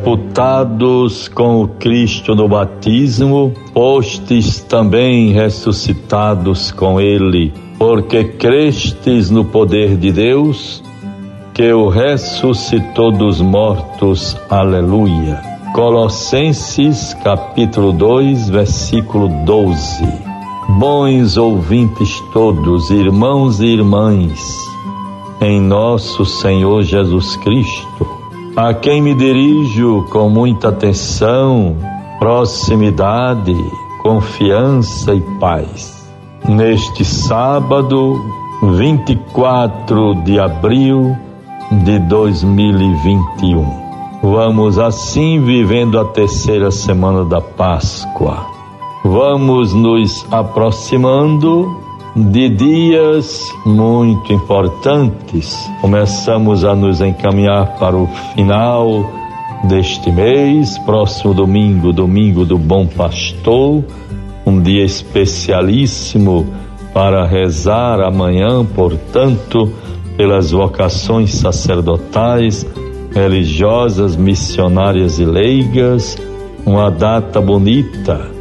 sepultados com o Cristo no batismo, postes também ressuscitados com ele, porque crestes no poder de Deus, que o ressuscitou dos mortos. Aleluia. Colossenses capítulo 2, versículo 12. Bons ouvintes todos, irmãos e irmãs, em nosso Senhor Jesus Cristo, a quem me dirijo com muita atenção, proximidade, confiança e paz. Neste sábado, 24 de abril de 2021. Vamos assim vivendo a terceira semana da Páscoa. Vamos nos aproximando de dias muito importantes. Começamos a nos encaminhar para o final deste mês, próximo domingo, domingo do Bom Pastor, um dia especialíssimo para rezar amanhã, portanto, pelas vocações sacerdotais, religiosas, missionárias e leigas, uma data bonita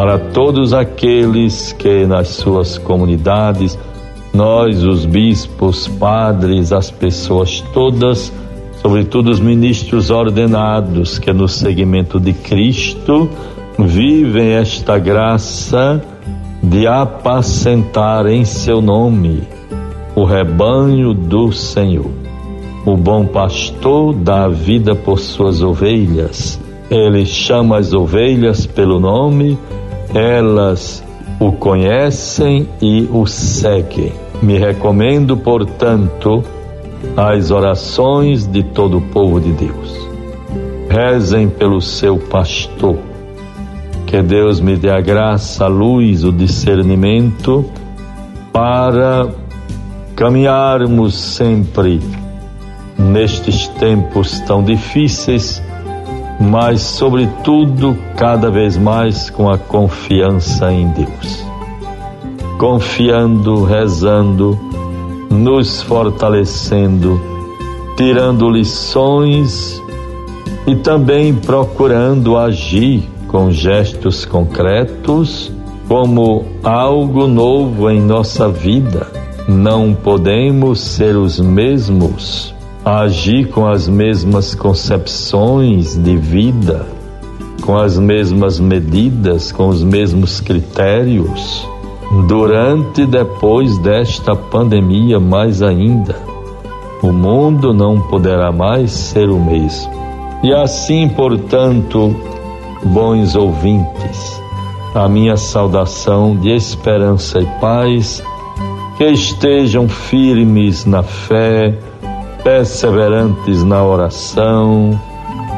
para todos aqueles que nas suas comunidades, nós, os bispos, padres, as pessoas todas, sobretudo os ministros ordenados que no seguimento de Cristo vivem esta graça de apacentar em seu nome o rebanho do Senhor. O bom pastor dá vida por suas ovelhas. Ele chama as ovelhas pelo nome elas o conhecem e o seguem. Me recomendo, portanto, as orações de todo o povo de Deus. Rezem pelo seu pastor. Que Deus me dê a graça, a luz, o discernimento para caminharmos sempre nestes tempos tão difíceis mas, sobretudo, cada vez mais com a confiança em Deus. Confiando, rezando, nos fortalecendo, tirando lições e também procurando agir com gestos concretos como algo novo em nossa vida. Não podemos ser os mesmos a agir com as mesmas concepções de vida, com as mesmas medidas, com os mesmos critérios, durante e depois desta pandemia, mais ainda. O mundo não poderá mais ser o mesmo. E assim, portanto, bons ouvintes, a minha saudação de esperança e paz, que estejam firmes na fé, perseverantes na oração,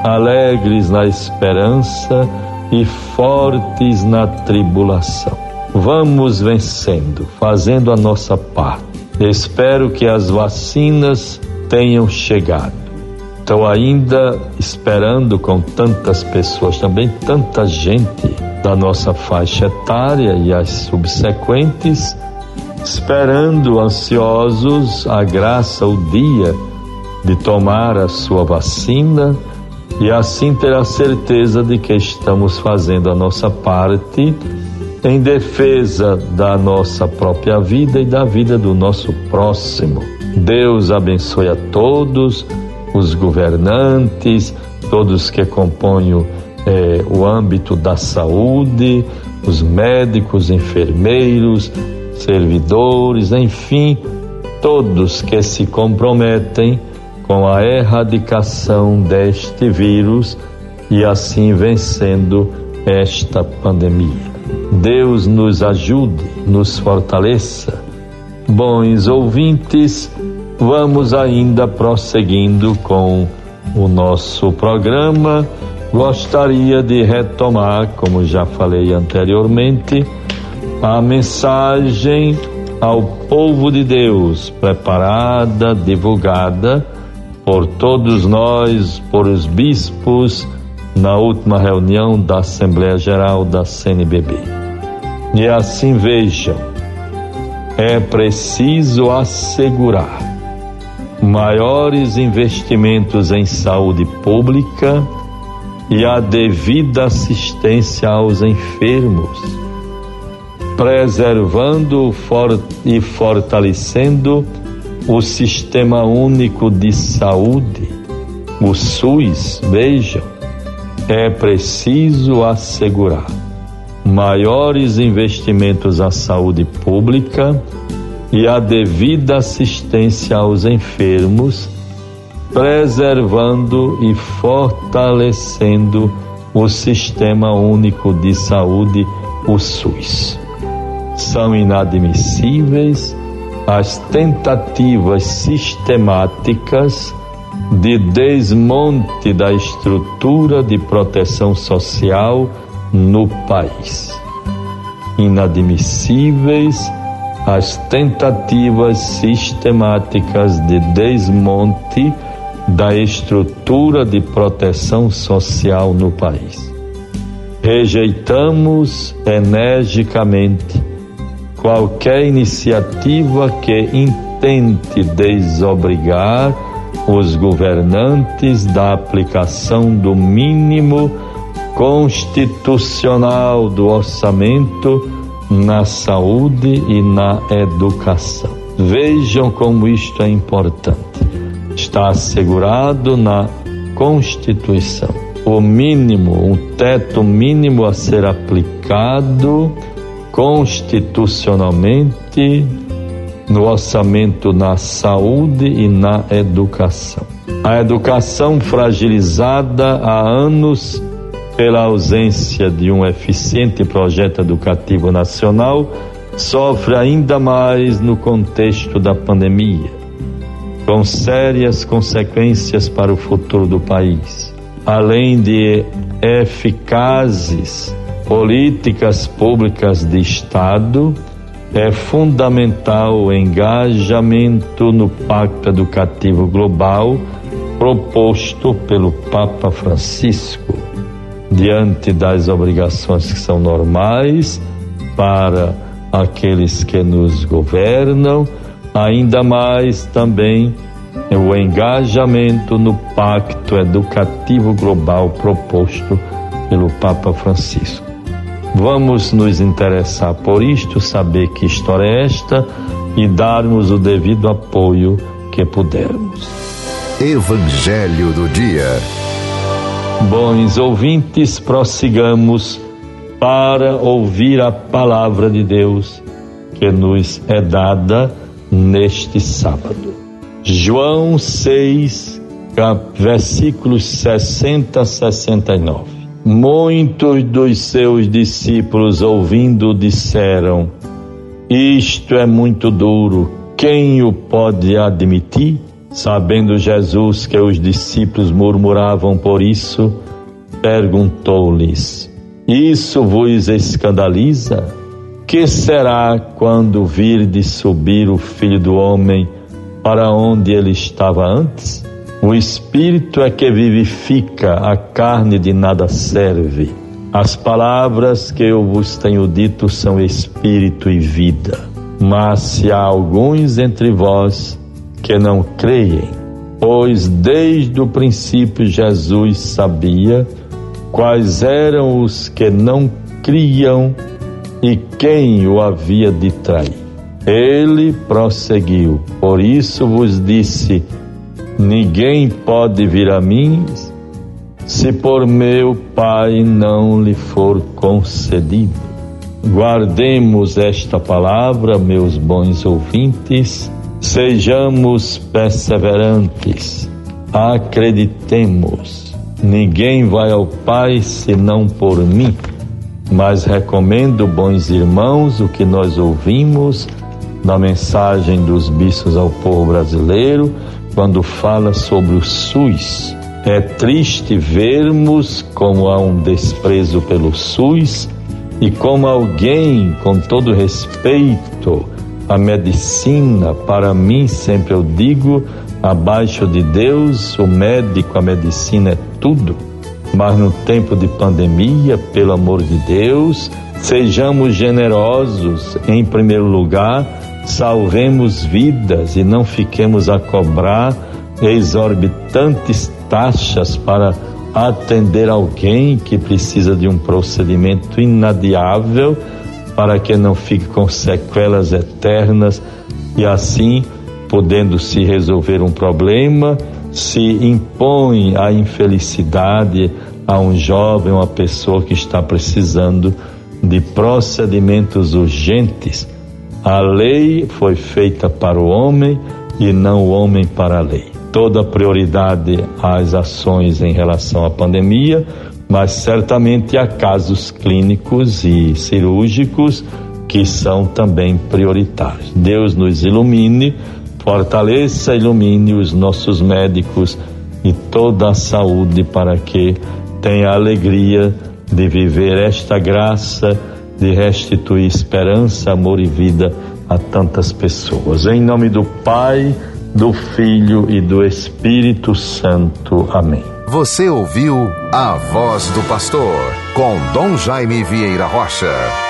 alegres na esperança e fortes na tribulação. Vamos vencendo, fazendo a nossa parte. Espero que as vacinas tenham chegado. Estou ainda esperando com tantas pessoas, também tanta gente da nossa faixa etária e as subsequentes, esperando ansiosos a graça, o dia de tomar a sua vacina e assim ter a certeza de que estamos fazendo a nossa parte em defesa da nossa própria vida e da vida do nosso próximo. Deus abençoe a todos, os governantes, todos que compõem é, o âmbito da saúde, os médicos, enfermeiros, servidores, enfim, todos que se comprometem com a erradicação deste vírus e assim vencendo esta pandemia. Deus nos ajude, nos fortaleça. Bons ouvintes, vamos ainda prosseguindo com o nosso programa. Gostaria de retomar, como já falei anteriormente, a mensagem ao povo de Deus, preparada, divulgada por todos nós, por os bispos, na última reunião da Assembleia Geral da CNBB. E assim vejam, é preciso assegurar maiores investimentos em saúde pública e a devida assistência aos enfermos, preservando e fortalecendo o Sistema Único de Saúde, o SUS. Vejam, é preciso assegurar maiores investimentos à saúde pública e a devida assistência aos enfermos, preservando e fortalecendo o Sistema Único de Saúde, o SUS. São inadmissíveis as tentativas sistemáticas de desmonte da estrutura de proteção social no país. Inadmissíveis as tentativas sistemáticas de desmonte da estrutura de proteção social no país. Rejeitamos energicamente qualquer iniciativa que intente desobrigar os governantes da aplicação do mínimo constitucional do orçamento na saúde e na educação. Vejam como isto é importante. Está assegurado na Constituição o mínimo, um teto mínimo a ser aplicado constitucionalmente no orçamento na saúde e na educação. A educação fragilizada há anos pela ausência de um eficiente projeto educativo nacional, sofre ainda mais no contexto da pandemia, com sérias consequências para o futuro do país. Além de eficazes políticas públicas de Estado, é fundamental o engajamento no Pacto Educativo Global proposto pelo Papa Francisco diante das obrigações que são normais para aqueles que nos governam, ainda mais também o engajamento no Pacto Educativo Global proposto pelo Papa Francisco. Vamos nos interessar por isto, saber que história é esta e darmos o devido apoio que pudermos. Evangelho do Dia. Bons ouvintes, prossigamos para ouvir a palavra de Deus que nos é dada neste sábado. João 6, versículos 60 a 69. Muitos dos seus discípulos, ouvindo, disseram: Isto é muito duro, quem o pode admitir? Sabendo Jesus que os discípulos murmuravam por isso, perguntou-lhes: Isso vos escandaliza? Que será quando virdes subir o Filho do Homem para onde ele estava antes? O Espírito é que vivifica, a carne de nada serve. As palavras que eu vos tenho dito são Espírito e vida. Mas se há alguns entre vós que não creem, pois desde o princípio Jesus sabia quais eram os que não criam e quem o havia de trair. Ele prosseguiu: Por isso vos disse: Ninguém pode vir a mim se por meu Pai não lhe for concedido. Guardemos esta palavra, meus bons ouvintes Sejamos perseverantes, acreditemos. Ninguém vai ao Pai senão por mim. Mas recomendo, bons irmãos, o que nós ouvimos na mensagem dos bispos ao povo brasileiro, quando fala sobre o SUS. É triste vermos como há um desprezo pelo SUS e como alguém, com todo respeito, a medicina, para mim, sempre eu digo, abaixo de Deus, o médico, a medicina é tudo. Mas no tempo de pandemia, pelo amor de Deus, sejamos generosos, em primeiro lugar, salvemos vidas e não fiquemos a cobrar exorbitantes taxas para atender alguém que precisa de um procedimento inadiável para que não fique com sequelas eternas e assim, podendo se resolver um problema, se impõe a infelicidade a um jovem, uma pessoa que está precisando de procedimentos urgentes. A lei foi feita para o homem e não o homem para a lei. Toda prioridade às ações em relação à pandemia, mas certamente há casos clínicos e cirúrgicos que são também prioritários. Deus nos ilumine, fortaleça, ilumine os nossos médicos e toda a saúde para que tenha a alegria de viver esta graça, de restituir esperança, amor e vida a tantas pessoas. Em nome do Pai, do Filho e do Espírito Santo. Amém. Você ouviu a voz do pastor com Dom Jaime Vieira Rocha.